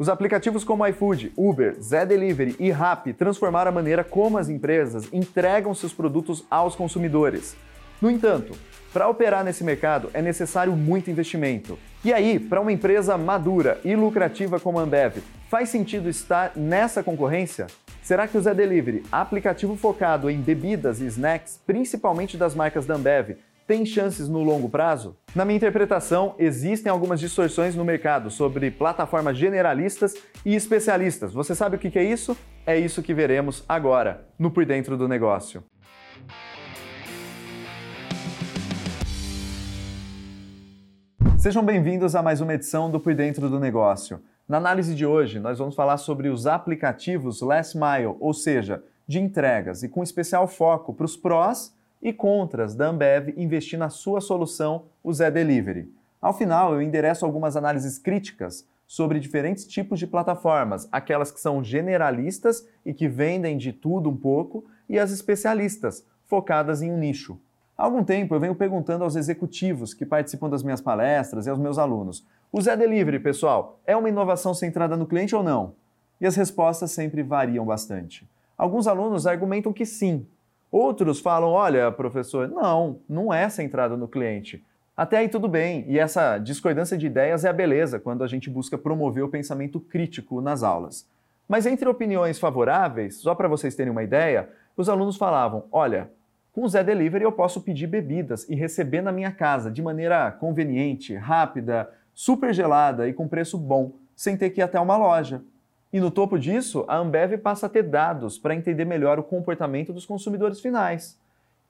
Os aplicativos como iFood, Uber, Zé Delivery e Rappi transformaram a maneira como as empresas entregam seus produtos aos consumidores. No entanto, para operar nesse mercado é necessário muito investimento. E aí, para uma empresa madura e lucrativa como a Ambev, faz sentido estar nessa concorrência? Será que o Zé Delivery, aplicativo focado em bebidas e snacks, principalmente das marcas da Ambev, tem chances no longo prazo? Na minha interpretação, existem algumas distorções no mercado sobre plataformas generalistas e especialistas. Você sabe o que é isso? É isso que veremos agora, no Por Dentro do Negócio. Sejam bem-vindos a mais uma edição do Por Dentro do Negócio. Na análise de hoje, nós vamos falar sobre os aplicativos Last Mile, ou seja, de entregas, e com especial foco para os prós e contras da Ambev investir na sua solução, o Zé Delivery. Ao final, eu endereço algumas análises críticas sobre diferentes tipos de plataformas, aquelas que são generalistas e que vendem de tudo um pouco, e as especialistas, focadas em um nicho. Há algum tempo eu venho perguntando aos executivos que participam das minhas palestras e aos meus alunos: o Zé Delivery, pessoal, é uma inovação centrada no cliente ou não? E as respostas sempre variam bastante. Alguns alunos argumentam que sim, Outros falam: olha, professor, não, não é centrado no cliente. Até aí tudo bem, e essa discordância de ideias é a beleza quando a gente busca promover o pensamento crítico nas aulas. Mas entre opiniões favoráveis, só para vocês terem uma ideia, os alunos falavam: olha, com o Zé Delivery eu posso pedir bebidas e receber na minha casa de maneira conveniente, rápida, super gelada e com preço bom, sem ter que ir até uma loja. E no topo disso, a Ambev passa a ter dados para entender melhor o comportamento dos consumidores finais.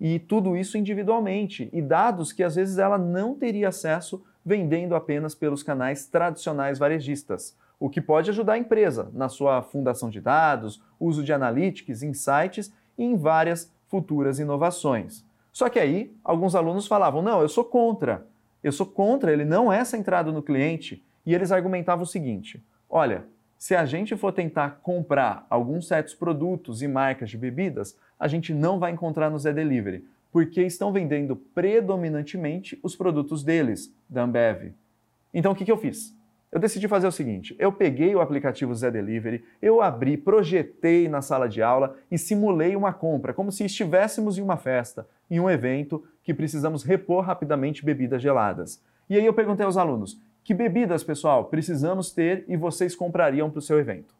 E tudo isso individualmente, e dados que às vezes ela não teria acesso vendendo apenas pelos canais tradicionais varejistas, o que pode ajudar a empresa na sua fundação de dados, uso de analytics, insights e em várias futuras inovações. Só que aí, alguns alunos falavam: não, eu sou contra. Eu sou contra, ele não é centrado no cliente. E eles argumentavam o seguinte: olha, se a gente for tentar comprar alguns certos produtos e marcas de bebidas, a gente não vai encontrar no Zé Delivery, porque estão vendendo predominantemente os produtos deles, da Ambev. Então o que, eu fiz? Eu decidi fazer o seguinte: eu peguei o aplicativo Zé Delivery, eu abri, projetei na sala de aula e simulei uma compra, como se estivéssemos em uma festa, em um evento que precisamos repor rapidamente bebidas geladas. E aí eu perguntei aos alunos: que bebidas, pessoal, precisamos ter e vocês comprariam para o seu evento?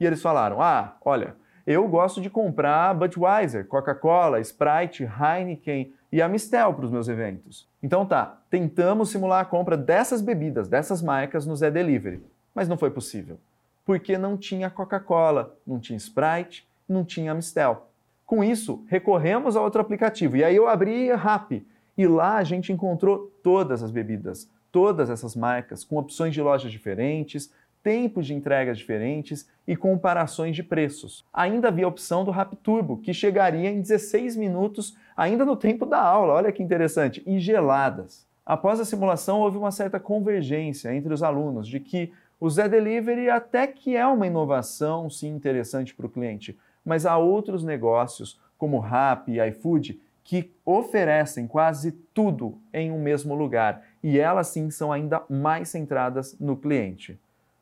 E eles falaram: Ah, olha, eu gosto de comprar Budweiser, Coca-Cola, Sprite, Heineken e Amistel para os meus eventos. Então tá, tentamos simular a compra dessas bebidas, dessas marcas no Zé Delivery, mas não foi possível. Porque não tinha Coca-Cola, não tinha Sprite, não tinha Amistel. Com isso, recorremos a outro aplicativo. E aí eu abri Rappi e lá a gente encontrou todas as bebidas todas essas marcas com opções de lojas diferentes, tempos de entregas diferentes e comparações de preços. Ainda havia a opção do Rap Turbo, que chegaria em 16 minutos, ainda no tempo da aula, olha que interessante, e geladas. Após a simulação, houve uma certa convergência entre os alunos de que o Zé Delivery até que é uma inovação, sim, interessante para o cliente, mas há outros negócios, como Rap e iFood, que oferecem quase tudo em um mesmo lugar e elas sim são ainda mais centradas no cliente.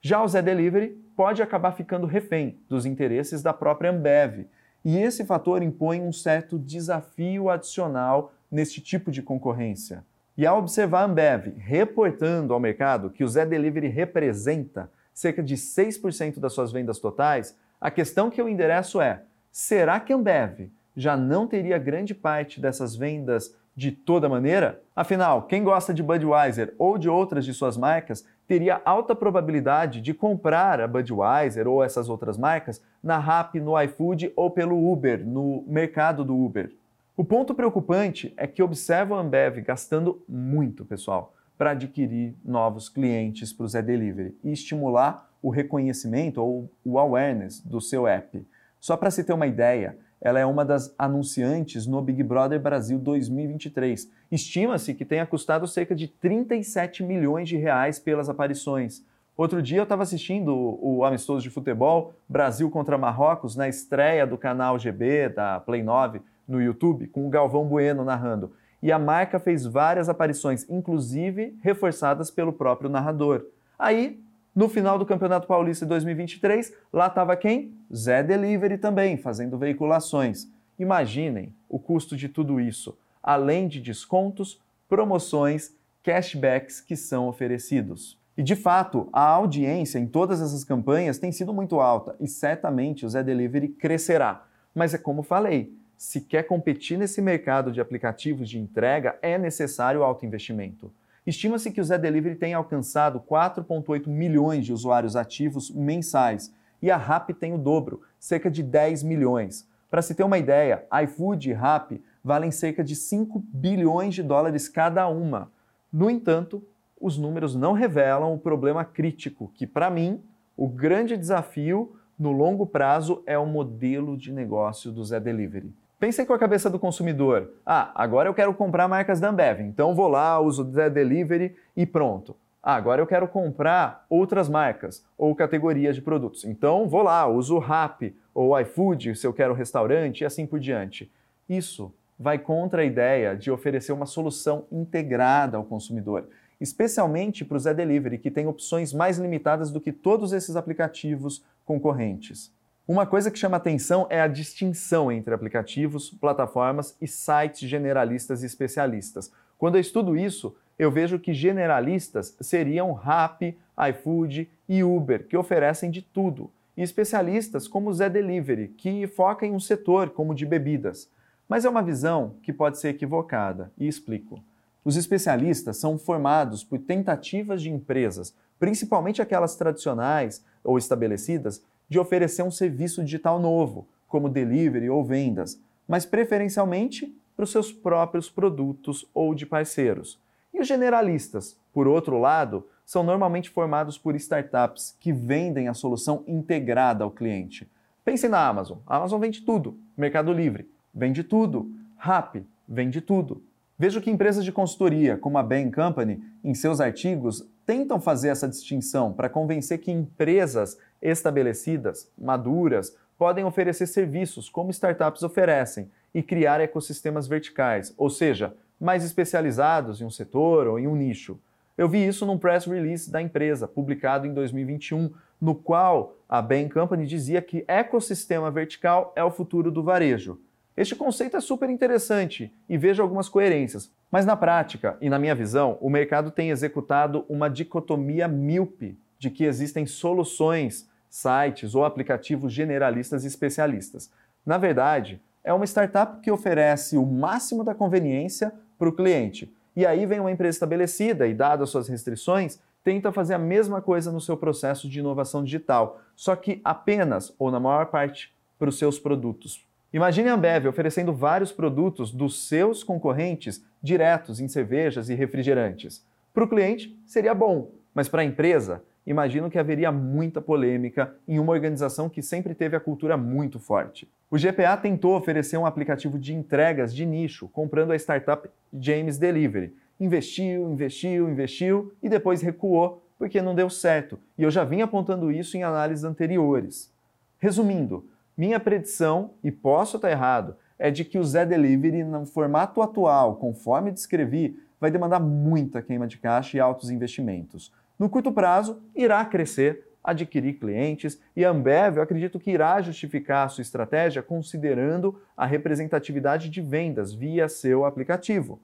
Já o Zé Delivery pode acabar ficando refém dos interesses da própria Ambev, e esse fator impõe um certo desafio adicional neste tipo de concorrência. E ao observar a Ambev reportando ao mercado que o Zé Delivery representa cerca de 6% das suas vendas totais, a questão que eu endereço é: será que a Ambev já não teria grande parte dessas vendas de toda maneira? Afinal, quem gosta de Budweiser ou de outras de suas marcas teria alta probabilidade de comprar a Budweiser ou essas outras marcas na Rappi, no iFood ou pelo Uber, no mercado do Uber. O ponto preocupante é que observo a Ambev gastando muito, pessoal, para adquirir novos clientes para o Zé Delivery e estimular o reconhecimento ou o awareness do seu app. Só para se ter uma ideia, ela é uma das anunciantes no Big Brother Brasil 2023. Estima-se que tenha custado cerca de 37 milhões de reais pelas aparições. Outro dia eu estava assistindo o, amistoso de futebol Brasil contra Marrocos na estreia do canal GB da Play 9 no YouTube, com o Galvão Bueno narrando. E a marca fez várias aparições, inclusive reforçadas pelo próprio narrador. Aí No final do Campeonato Paulista de 2023, lá estava quem? Zé Delivery também, fazendo veiculações. Imaginem o custo de tudo isso, além de descontos, promoções, cashbacks que são oferecidos. E de fato, a audiência em todas essas campanhas tem sido muito alta e certamente o Zé Delivery crescerá. Mas é como falei, se quer competir nesse mercado de aplicativos de entrega, é necessário alto investimento. Estima-se que o Zé Delivery tenha alcançado 4,8 milhões de usuários ativos mensais e a Rappi tem o dobro, cerca de 10 milhões. Para se ter uma ideia, iFood e Rappi valem cerca de 5 bilhões de dólares cada uma. No entanto, os números não revelam o problema crítico, que para mim, o grande desafio no longo prazo é o modelo de negócio do Zé Delivery. Pensem com a cabeça do consumidor. Ah, agora eu quero comprar marcas da Ambev, então vou lá, uso o Delivery e pronto. Ah, agora eu quero comprar outras marcas ou categorias de produtos. Então vou lá, uso o Rappi ou iFood se eu quero restaurante e assim por diante. Isso vai contra a ideia de oferecer uma solução integrada ao consumidor, especialmente para o Zé Delivery, que tem opções mais limitadas do que todos esses aplicativos concorrentes. Uma coisa que chama atenção é a distinção entre aplicativos, plataformas e sites generalistas e especialistas. Quando eu estudo isso, eu vejo que generalistas seriam Rappi, iFood e Uber, que oferecem de tudo, e especialistas como Zé Delivery, que foca em um setor como de bebidas. Mas é uma visão que pode ser equivocada, e explico. Os especialistas são formados por tentativas de empresas, principalmente aquelas tradicionais ou estabelecidas, de oferecer um serviço digital novo, como delivery ou vendas, mas preferencialmente para os seus próprios produtos ou de parceiros. E os generalistas, por outro lado, são normalmente formados por startups que vendem a solução integrada ao cliente. Pense na Amazon. A Amazon vende tudo. Mercado Livre vende tudo. Rappi vende tudo. Vejo que empresas de consultoria, como a Bain Company, em seus artigos, tentam fazer essa distinção para convencer que empresas estabelecidas, maduras, podem oferecer serviços como startups oferecem e criar ecossistemas verticais, ou seja, mais especializados em um setor ou em um nicho. Eu vi isso num press release da empresa, publicado em 2021, no qual a Bain Company dizia que ecossistema vertical é o futuro do varejo. Este conceito é super interessante e vejo algumas coerências, mas na prática e na minha visão, o mercado tem executado uma dicotomia míope de que existem soluções, sites ou aplicativos generalistas e especialistas. Na verdade, é uma startup que oferece o máximo da conveniência para o cliente. E aí vem uma empresa estabelecida e, dadas suas restrições, tenta fazer a mesma coisa no seu processo de inovação digital, só que apenas ou na maior parte para os seus produtos. Imagine a Ambev oferecendo vários produtos dos seus concorrentes diretos em cervejas e refrigerantes. Para o cliente, seria bom, mas para a empresa, imagino que haveria muita polêmica em uma organização que sempre teve a cultura muito forte. O GPA tentou oferecer um aplicativo de entregas de nicho, comprando a startup James Delivery. Investiu, investiu, investiu e depois recuou porque não deu certo. E eu já vim apontando isso em análises anteriores. Resumindo, minha predição, e posso estar errado, é de que o Zé Delivery, no formato atual, conforme descrevi, vai demandar muita queima de caixa e altos investimentos. No curto prazo, irá crescer, adquirir clientes e a Ambev, eu acredito que irá justificar a sua estratégia considerando a representatividade de vendas via seu aplicativo.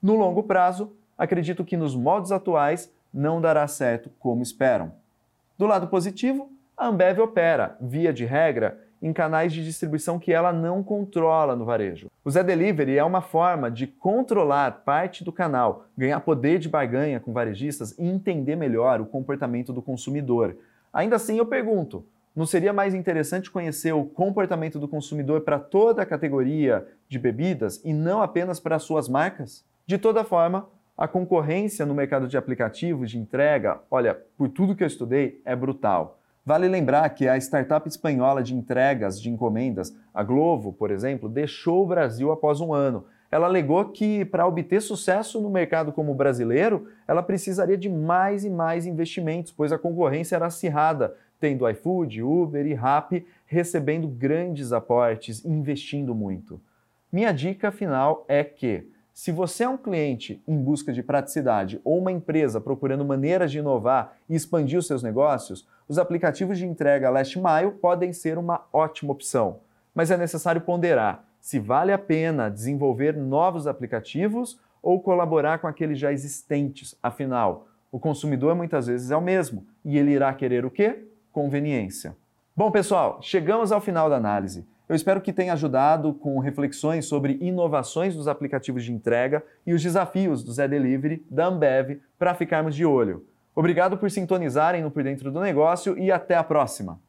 No longo prazo, acredito que nos modos atuais não dará certo como esperam. Do lado positivo, a Ambev opera, via de regra, em canais de distribuição que ela não controla no varejo. O Zé Delivery é uma forma de controlar parte do canal, ganhar poder de barganha com varejistas e entender melhor o comportamento do consumidor. Ainda assim, eu pergunto: não seria mais interessante conhecer o comportamento do consumidor para toda a categoria de bebidas e não apenas para as suas marcas? De toda forma, a concorrência no mercado de aplicativos de entrega, olha, por tudo que eu estudei, é brutal. Vale lembrar que a startup espanhola de entregas de encomendas, a Glovo, por exemplo, deixou o Brasil após um ano. Ela alegou que, para obter sucesso no mercado como brasileiro, ela precisaria de mais e mais investimentos, pois a concorrência era acirrada, tendo iFood, Uber e Rappi recebendo grandes aportes investindo muito. Minha dica final é que, Se você é um cliente em busca de praticidade ou uma empresa procurando maneiras de inovar e expandir os seus negócios, os aplicativos de entrega Last Mile podem ser uma ótima opção. Mas é necessário ponderar se vale a pena desenvolver novos aplicativos ou colaborar com aqueles já existentes. Afinal, o consumidor muitas vezes é o mesmo e ele irá querer o quê? Conveniência. Bom, pessoal, chegamos ao final da análise. Eu espero que tenha ajudado com reflexões sobre inovações dos aplicativos de entrega e os desafios do Zé Delivery, da Ambev, para ficarmos de olho. Obrigado por sintonizarem no Por Dentro do Negócio e até a próxima!